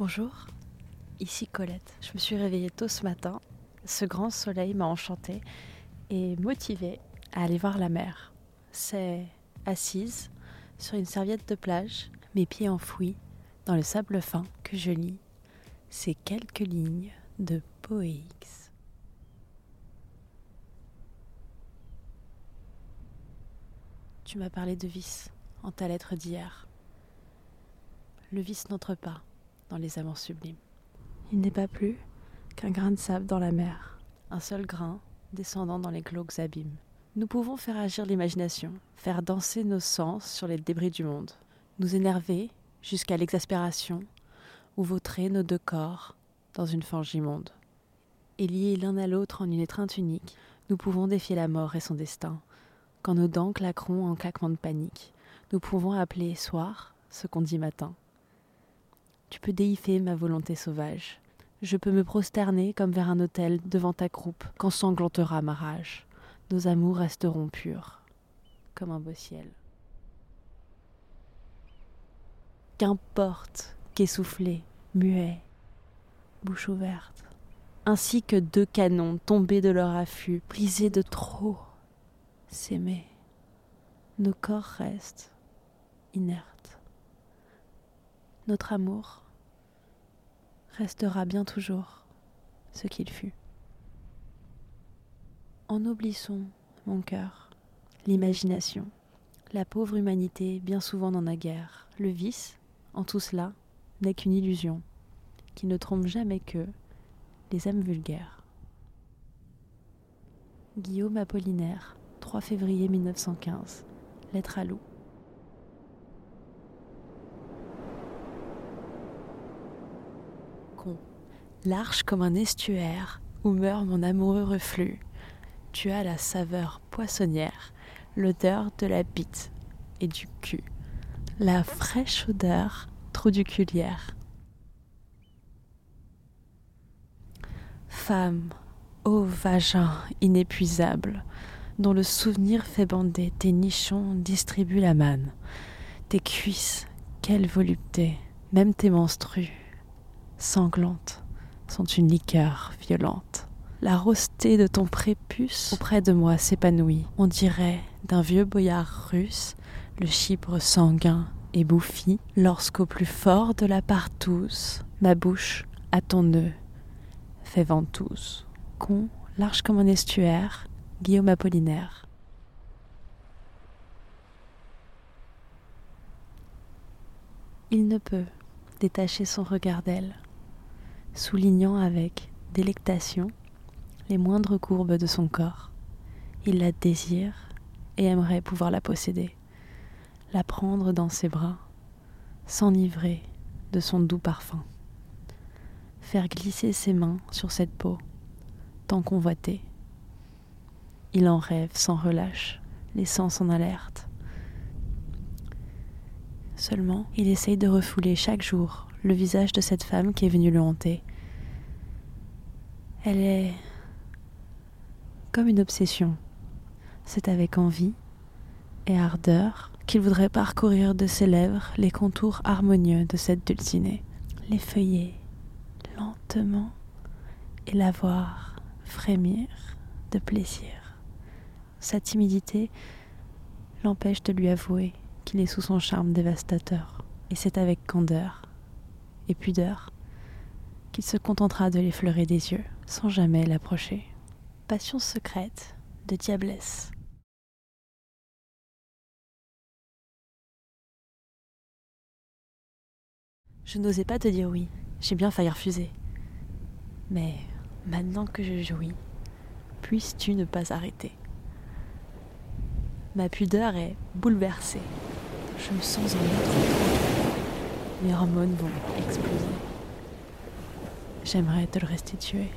Bonjour, ici Colette. Je me suis réveillée tôt ce matin. Ce grand soleil m'a enchantée et motivée à aller voir la mer. C'est assise sur une serviette de plage, mes pieds enfouis dans le sable fin que je lis ces quelques lignes de Poéix. Tu m'as parlé de vice en ta lettre d'hier. Le vice n'entre pas dans les amants sublimes. Il n'est pas plus qu'un grain de sable dans la mer, un seul grain descendant dans les glauques abîmes. Nous pouvons faire agir l'imagination, faire danser nos sens sur les débris du monde, nous énerver jusqu'à l'exaspération, ou vautrer nos deux corps dans une fange immonde. Et liés l'un à l'autre en une étreinte unique, nous pouvons défier la mort et son destin. Quand nos dents claqueront en claquement de panique, nous pouvons appeler soir ce qu'on dit matin. Tu peux déifer ma volonté sauvage. Je peux me prosterner comme vers un autel devant ta croupe quand sanglantera ma rage. Nos amours resteront purs, comme un beau ciel. Qu'importe qu'essoufflé, muet, bouche ouverte, ainsi que deux canons tombés de leur affût, brisés de trop s'aimer. Nos corps restent inertes. Notre amour restera bien toujours ce qu'il fut. Ennoblissons mon cœur, l'imagination. La pauvre humanité bien souvent n'en a guère. Le vice, en tout cela, n'est qu'une illusion, qui ne trompe jamais que les âmes vulgaires. Guillaume Apollinaire, 3 février 1915. Lettre à Lou. Large comme un estuaire où meurt mon amoureux reflux, tu as la saveur poissonnière, l'odeur de la bite et du cul, la fraîche odeur troduculière. Femme, ô vagin inépuisable, dont le souvenir fait bander tes nichons distribue la manne, tes cuisses, quelle volupté, même tes menstrues, sanglantes, sont une liqueur violente. La rosté de ton prépuce auprès de moi s'épanouit. On dirait d'un vieux boyard russe le chypre sanguin et bouffi, lorsqu'au plus fort de la partouze, ma bouche à ton nœud fait ventouse. Con, large comme un estuaire, Guillaume Apollinaire. Il ne peut détacher son regard d'elle, soulignant avec délectation les moindres courbes de son corps. Il la désire et aimerait pouvoir la posséder, la prendre dans ses bras, s'enivrer de son doux parfum, faire glisser ses mains sur cette peau, tant convoitée. Il en rêve sans relâche, les sens en alerte. Seulement, il essaye de refouler chaque jour le visage de cette femme qui est venue le hanter. Elle est comme une obsession. C'est avec envie et ardeur qu'il voudrait parcourir de ses lèvres les contours harmonieux de cette dulcinée, les feuiller lentement et la voir frémir de plaisir. Sa timidité l'empêche de lui avouer qu'il est sous son charme dévastateur, et c'est avec candeur et pudeur qu'il se contentera de l'effleurer des yeux sans jamais l'approcher. Passion secrète de Diablesse. Je n'osais pas te dire oui, j'ai bien failli refuser. Mais maintenant que je jouis, puisses-tu ne pas arrêter? Ma pudeur est bouleversée. Je me sens en être Mes hormones vont exploser. J'aimerais te le restituer.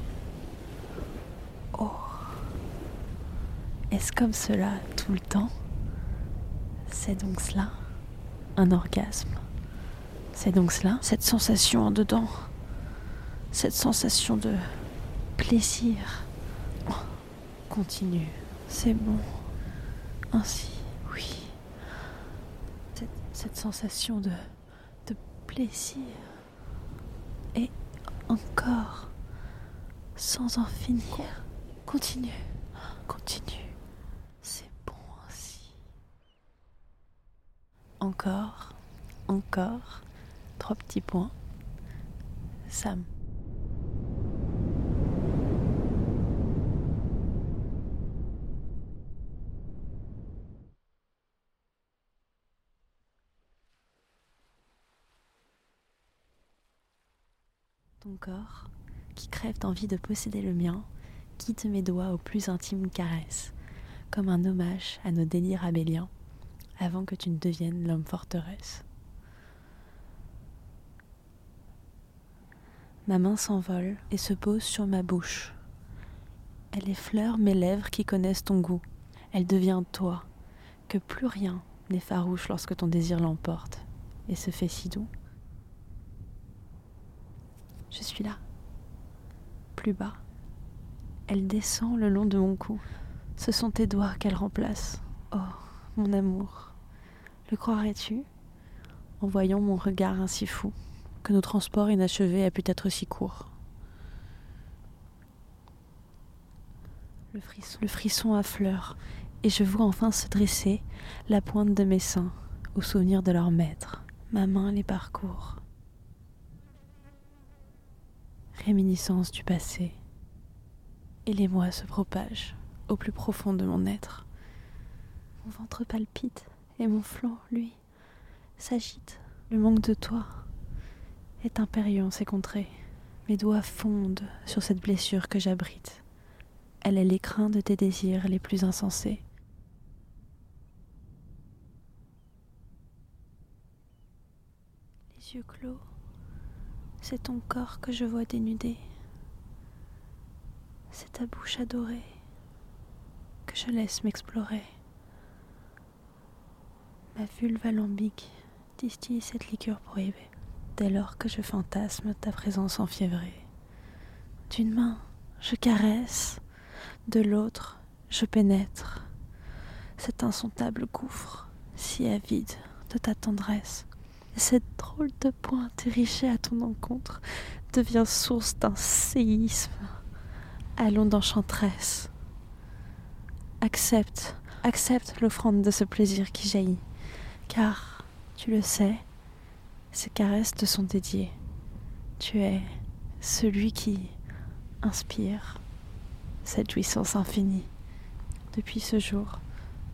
Oh. Est-ce comme cela tout le temps? C'est donc cela? Un orgasme. C'est donc cela? Cette sensation en dedans. Cette sensation de plaisir. Oh, Continue, c'est bon. Ainsi. Cette, sensation de, de plaisir. Et encore, sans en finir. Continue, continue. C'est bon ainsi. Encore, encore. Trois petits points. Sam. Ton corps, qui crève d'envie de posséder le mien, quitte mes doigts aux plus intimes caresses, comme un hommage à nos délires abéliens, avant que tu ne deviennes l'homme forteresse. Ma main s'envole et se pose sur ma bouche. Elle effleure mes lèvres qui connaissent ton goût. Elle devient toi, que plus rien n'est farouche lorsque ton désir l'emporte et se fait si doux. Je suis là, plus bas. Elle descend le long de mon cou. Ce sont tes doigts qu'elle remplace. Oh, mon amour, le croirais-tu? En voyant mon regard ainsi fou, que nos transports inachevés a pu être si court Le frisson, le frisson affleure, et je vois enfin se dresser la pointe de mes seins au souvenir de leur maître. Ma main les parcourt réminiscence du passé. Et les mois se propagent au plus profond de mon être. Mon ventre palpite et mon flanc, lui, s'agite. Le manque de toi est impérieux en ces contrées. Mes doigts fondent sur cette blessure que j'abrite. Elle est l'écrin de tes désirs les plus insensés. Les yeux clos c'est ton corps que je vois dénudé. C'est ta bouche adorée que je laisse m'explorer. Ma vulve alambique distille cette liqueur prohibée dès lors que je fantasme ta présence enfiévrée. D'une main, je caresse, de l'autre, je pénètre cet insondable gouffre si avide de ta tendresse cette drôle de pointe érigée à ton encontre devient source d'un séisme. Allons d'enchanteresse. Accepte, accepte l'offrande de ce plaisir qui jaillit, car, tu le sais, ces caresses te sont dédiées. Tu es celui qui inspire cette jouissance infinie depuis ce jour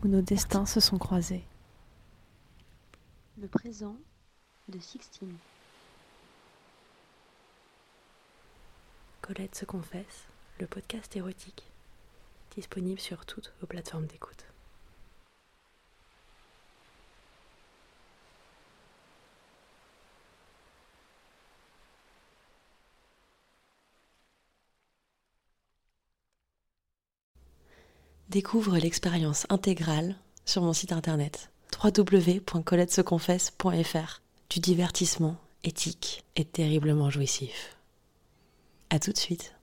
où nos destins se sont croisés. Le présent de. Colette se confesse, le podcast érotique, disponible sur toutes vos plateformes d'écoute. Découvre l'expérience intégrale sur mon site internet www.coletteseconfesse.fr du divertissement éthique et terriblement jouissif. À tout de suite.